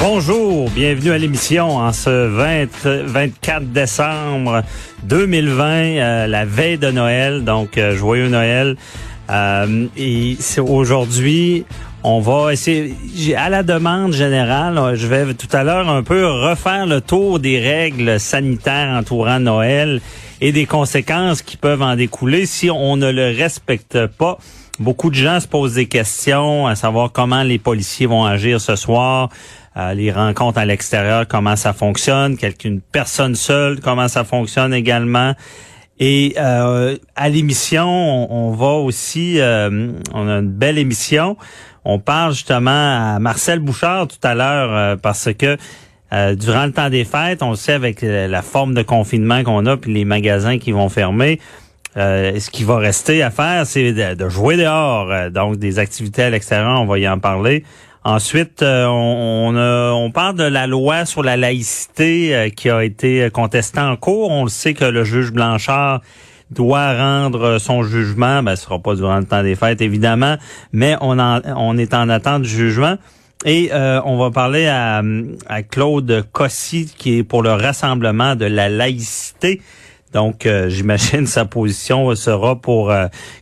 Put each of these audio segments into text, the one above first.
Bonjour, bienvenue à l'émission en ce 20, 24 décembre 2020, euh, la veille de Noël, donc euh, joyeux Noël. Euh, et aujourd'hui, on va essayer, à la demande générale, je vais tout à l'heure un peu refaire le tour des règles sanitaires entourant Noël et des conséquences qui peuvent en découler si on ne le respecte pas. Beaucoup de gens se posent des questions à savoir comment les policiers vont agir ce soir. Euh, les rencontres à l'extérieur, comment ça fonctionne, quelqu'une personne seule, comment ça fonctionne également. Et euh, à l'émission, on, va aussi, euh, on a une belle émission. On parle justement à Marcel Bouchard tout à l'heure parce que durant le temps des fêtes, on sait avec la forme de confinement qu'on a puis les magasins qui vont fermer. ce qui va rester à faire, c'est de, de, jouer dehors. donc, des activités à l'extérieur, on va y en parler. Ensuite, euh, on, on, parle de la loi sur la laïcité euh, qui a été contestée en cours. On le sait que le juge Blanchard doit rendre son jugement. Ben, ce sera pas durant le temps des fêtes, évidemment, mais on, on est en attente du jugement. Et euh, on va parler à, à Claude Cossy, qui est pour le rassemblement de la laïcité. Donc, j'imagine sa position sera pour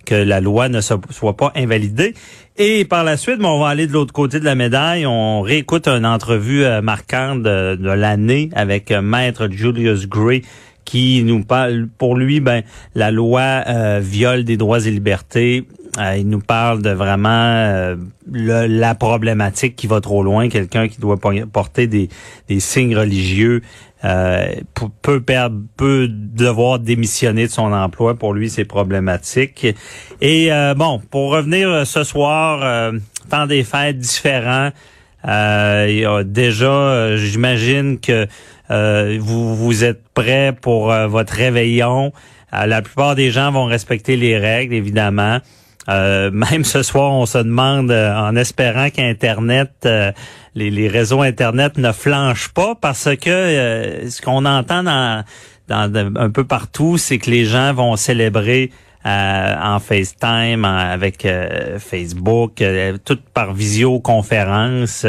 que la loi ne soit pas invalidée. Et par la suite, on va aller de l'autre côté de la médaille. On réécoute une entrevue euh, marquante de, l'année avec euh, Maître Julius Gray qui nous parle, pour lui, ben, la loi euh, viole des droits et libertés. il nous parle de vraiment la problématique qui va trop loin, quelqu'un qui doit porter des, des signes religieux euh, peut perdre, peut devoir démissionner de son emploi. Pour lui, c'est problématique. Et euh, bon, pour revenir euh, ce soir, euh, temps des fêtes différents. a déjà, j'imagine que vous vous êtes prêts pour votre réveillon. la plupart des gens vont respecter les règles, évidemment. Euh, même ce soir, on se demande, euh, en espérant qu'Internet, euh, les, réseaux Internet ne flanchent pas, parce que ce qu'on entend dans, un peu partout, c'est que les gens vont célébrer en FaceTime, avec Facebook, tout par visioconférence.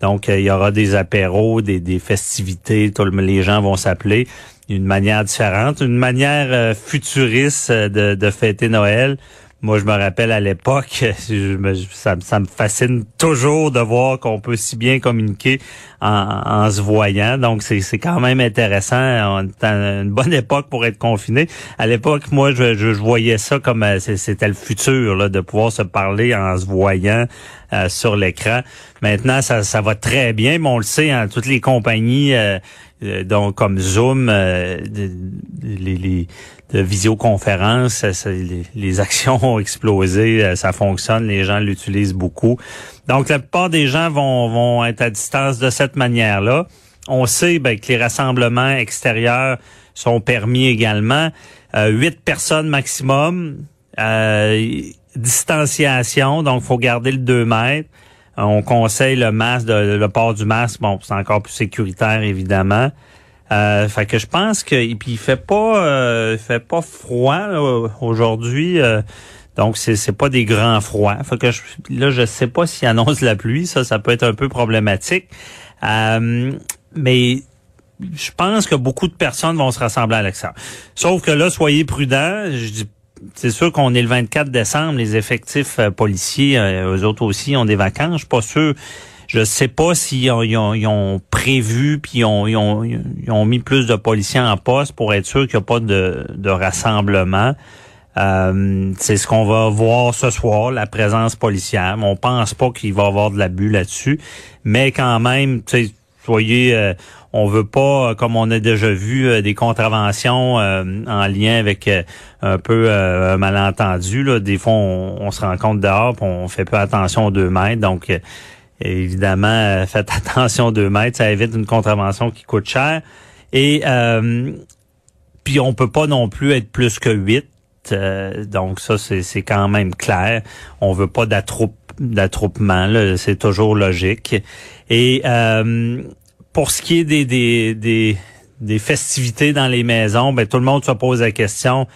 donc, il y aura des apéros, des, des festivités, tout, les gens vont s'appeler d'une manière différente, une manière futuriste de fêter Noël. Moi, je me rappelle à l'époque, ça, ça, me fascine toujours de voir qu'on peut si bien communiquer en, se voyant. Donc, c'est quand même intéressant. On est une bonne époque pour être confiné. À l'époque, moi, je, je, voyais ça comme euh, c'était le futur, là, de pouvoir se parler en se voyant euh, sur l'écran. Maintenant, ça, ça va très bien, mais on le sait, hein, toutes les compagnies, euh, donc comme Zoom, les, les de visioconférence, les, actions ont explosé, euh, ça fonctionne, les gens l'utilisent beaucoup. Donc la plupart des gens vont, vont être à distance de cette manière-là. On sait ben, que les rassemblements extérieurs sont permis également. Euh, huit personnes maximum. Euh, distanciation, donc faut garder le 2 mètres. On conseille le masque, le port du masque. Bon, c'est encore plus sécuritaire évidemment. Euh, fait que je pense que et puis il fait pas euh, fait pas froid aujourd'hui euh, donc c'est c'est pas des grands froids fait que je, là je sais pas s'il annonce la pluie ça ça peut être un peu problématique euh, mais je pense que beaucoup de personnes vont se rassembler à l'extérieur sauf que là soyez prudents je dis c'est sûr qu'on est le 24 décembre, les effectifs euh, policiers, euh, eux autres aussi ont des vacances. Je suis pas sûr. Je sais pas s'ils ont, ils ont, ils ont, prévu puis ils ont, ils ont, ils ont, mis plus de policiers en poste pour être sûr qu'il n'y a pas de, de rassemblement. Euh, c'est ce qu'on va voir ce soir, la présence policière. On pense pas qu'il va y avoir de l'abus là-dessus, mais quand même, soyez, euh, on veut pas, comme on a déjà vu, euh, des contraventions euh, en lien avec un peu un malentendu. Là. Des fois, on, se rend compte dehors, pis on fait peu attention aux deux mètres. Donc, évidemment, faites attention deux mètres, ça évite une contravention qui coûte cher. Et puis, on peut pas non plus être plus que huit. donc ça, c'est quand même clair. On veut pas d'attroupement, c'est toujours logique. Et pour ce qui est des, des, des, des, festivités dans les maisons, ben, tout le monde se pose la question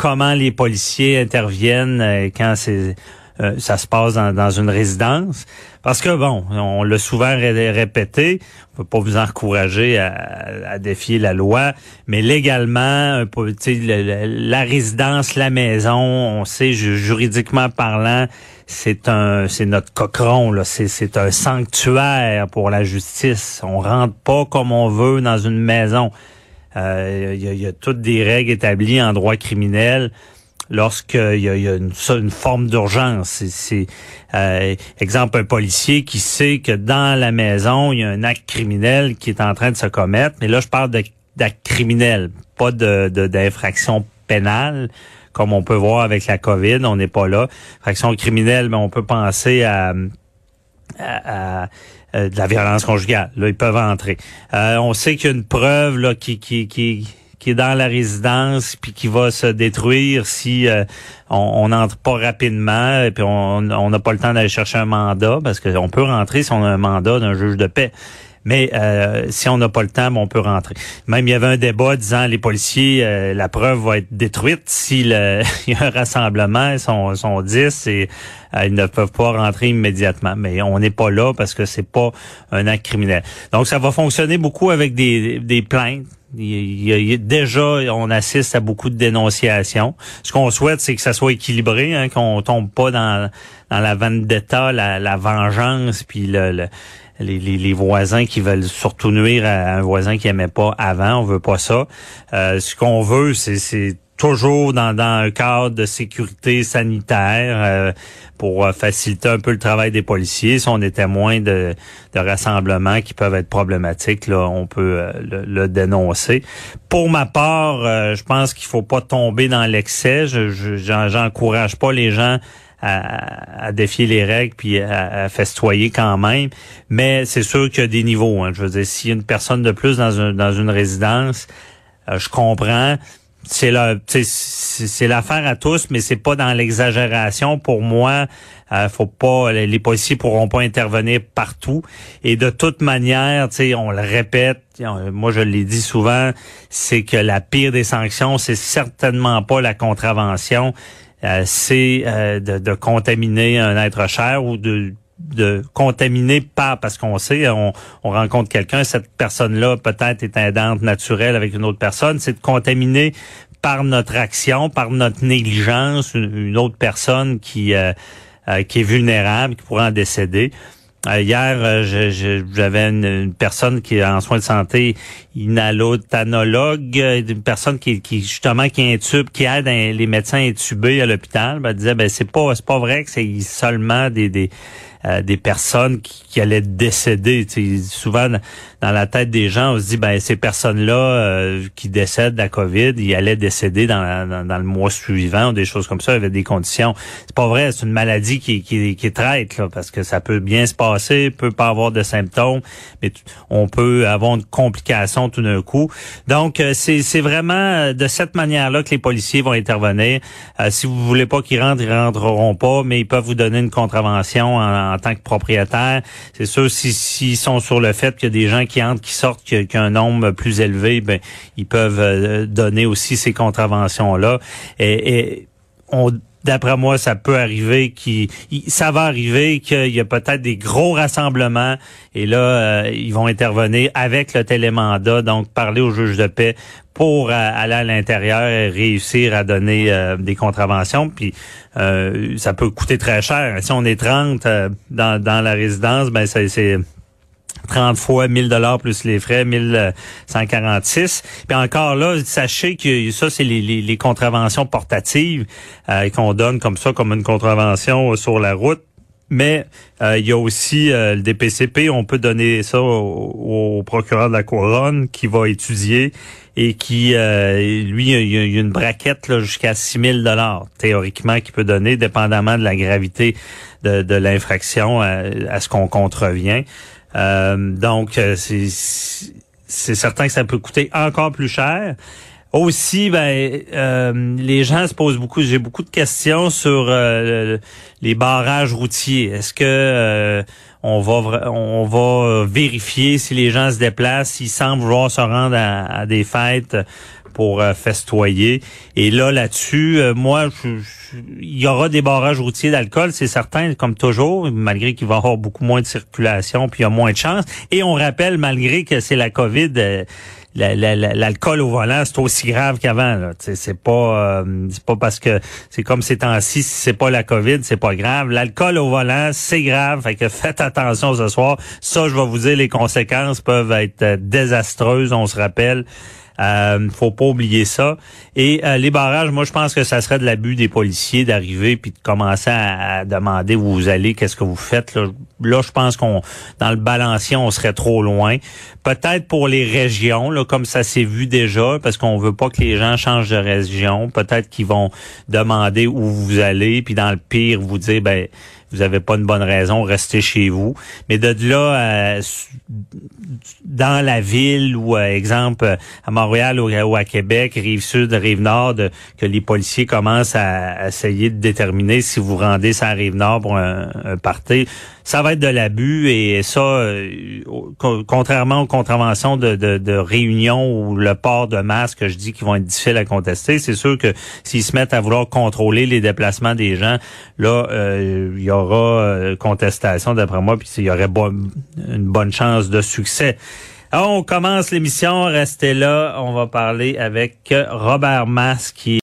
comment les policiers interviennent euh, quand c'est euh, ça se passe dans, une résidence. Parce que, bon, on l'a souvent répété, on peut pas vous encourager à, défier la loi, mais légalement, la, la résidence, la maison, on sait juridiquement parlant, c'est un c'est notre cochon c'est un sanctuaire pour la justice. On rentre pas comme on veut dans une maison. Il euh, y, y, a, toutes des règles établies en droit criminel lorsqu'il y a, y a une, une, forme d'urgence. C'est, euh, exemple, un policier qui sait que dans la maison, il y a un acte criminel qui est en train de se commettre. Mais là, je parle d'acte criminel, pas de, d'infraction pénale comme on peut voir avec la COVID, on n'est pas là. Fraction criminelle, mais on peut penser à, à, de la violence conjugale. Là, ils peuvent entrer. Euh, on sait qu'il y a une preuve là, qui, qui, qui, qui est dans la résidence puis qui va se détruire si euh, on n'entre pas rapidement et puis on n'a pas le temps d'aller chercher un mandat parce qu'on peut rentrer si on a un mandat d'un juge de paix. Mais euh, si on n'a pas le temps, on peut rentrer. Même il y avait un débat disant les policiers, euh, la preuve va être détruite s'il y a un rassemblement, ils sont, sont 10 et euh, ils ne peuvent pas rentrer immédiatement. Mais on n'est pas là parce que c'est pas un acte criminel. Donc ça va fonctionner beaucoup avec des, des plaintes. Il déjà, on assiste à beaucoup de dénonciations. Ce qu'on souhaite, c'est que ça soit équilibré, hein, qu'on tombe pas dans, dans la vendetta, la, la vengeance, puis le les, les, voisins qui veulent surtout nuire à un voisin qui aimait pas avant. On veut pas ça. Euh, ce qu'on veut, c'est toujours dans, dans un cadre de sécurité sanitaire euh, pour euh, faciliter un peu le travail des policiers. Si on est témoin de, de rassemblements qui peuvent être problématiques, là, on peut le, dénoncer. Pour ma part, je pense qu'il faut pas tomber dans l'excès. Je j'encourage pas les gens à, défier les règles puis à, festoyer quand même. Mais c'est sûr qu'il y a des niveaux. Hein. Je veux dire, s'il y a une personne de plus dans, dans une résidence, euh, je comprends. C'est la, c'est l'affaire à tous, mais c'est pas dans l'exagération. Pour moi, euh, faut pas, les, policiers pourront pas intervenir partout. Et de toute manière, on le répète, moi je l'ai dit souvent, c'est que la pire des sanctions, c'est certainement pas la contravention, euh, c'est euh, de, contaminer un être cher ou de de contaminer pas parce qu'on sait on, rencontre quelqu'un cette personne-là peut-être est aidante naturelle avec une autre personne c'est de contaminer par notre action par notre négligence une, autre personne qui euh, qui est vulnérable qui pourrait en décéder euh, hier, euh, j'avais une, personne qui est en soins de santé, inhalotanologue, euh, une personne qui, qui justement qui intube, qui aide les médecins intubés à l'hôpital. Ben, elle disait ben c'est pas c'est pas vrai que c'est seulement des, des euh, des personnes qui, allaient décéder. souvent, dans la tête des gens, on se dit, ben ces personnes-là euh, qui décèdent de la COVID, ils allaient décéder dans, dans, le mois suivant ou des choses comme ça, avec des conditions. C'est pas vrai, c'est une maladie qui, qui, qui traite, là, parce que ça peut bien se passer, peut pas avoir de symptômes, mais on peut avoir une complication tout d'un coup. Donc, euh, c'est vraiment de cette manière-là que les policiers vont intervenir. si vous voulez pas qu'ils rentrent, ils rentreront pas, mais ils peuvent vous donner une contravention en en tant que propriétaire. C'est sûr, s'ils si, sont sur le fait qu'il y a des gens qui entrent, qui sortent, qu'il y a un nombre plus élevé, ben ils peuvent euh, donner aussi ces contraventions-là. Et on d'après moi, ça peut arriver, qui, ça va arriver qu'il y a peut-être des gros rassemblements et là, euh, ils vont intervenir avec le télémandat, donc parler au juge de paix pour euh, aller à l'intérieur et réussir à donner euh, des contraventions. Puis ça peut coûter très cher. Si on est 30 dans, dans la résidence, ben c'est 30 fois 1000 dollars plus les frais, 1146. Puis encore là, sachez que ça, c'est les, les, contraventions portatives euh, qu'on donne comme ça, comme une contravention sur la route. Mais euh, il y a aussi euh, le DPCP, on peut donner ça au, procureur de la couronne qui va étudier et qui, lui, il y, a, une braquette jusqu'à 6 000 dollars théoriquement qu'il peut donner, dépendamment de la gravité de, de l'infraction à ce qu'on contrevient. Euh, donc, euh, c'est certain que ça peut coûter encore plus cher. Aussi, ben, euh, les gens se posent beaucoup. J'ai beaucoup de questions sur les barrages routiers. Est-ce que on va on va vérifier si les gens se déplacent, s'ils semblent vouloir se rendre à des fêtes pour euh, festoyer. Et là, là-dessus, euh, moi, il y aura des barrages routiers d'alcool, c'est certain, comme toujours, malgré qu'il va y avoir beaucoup moins de circulation, puis il y a moins de chance. Et on rappelle, malgré que c'est la COVID, euh, l'alcool au volant, c'est aussi grave qu'avant. C'est pas c'est pas parce que c'est comme ces temps-ci, si c'est pas la COVID, c'est pas grave. L'alcool au volant, c'est grave. Fait que faites attention ce soir. Ça, je vais vous dire, les conséquences peuvent être désastreuses, on se rappelle. Euh, faut pas oublier ça. Et euh, les barrages, moi, je pense que ça serait de l'abus des policiers d'arriver puis de commencer à, demander où vous allez, qu'est-ce que vous faites. Là, là je pense qu'on dans le balancier, on serait trop loin. Peut-être pour les régions, là, comme ça s'est vu déjà, parce qu'on veut pas que les gens changent de région. Peut-être qu'ils vont demander où vous allez, puis dans le pire, vous dire ben vous avez pas une bonne raison, restez chez vous. Mais de là, euh, dans la ville ou, euh, exemple, à Montréal ou, à Québec, rive sud, rive nord, que les policiers commencent à, essayer de déterminer si vous rendez sa rive nord pour un, un ça va être de l'abus et ça, euh, contrairement aux contraventions de, de, réunion ou le port de masque, je dis qu'ils vont être difficiles à contester, c'est sûr que s'ils se mettent à vouloir contrôler les déplacements des gens, là, euh, il y aura euh, contestation d'après moi, puis il y aurait une bonne chance de succès. Alors, on commence l'émission, restez là, on va parler avec Robert Mas qui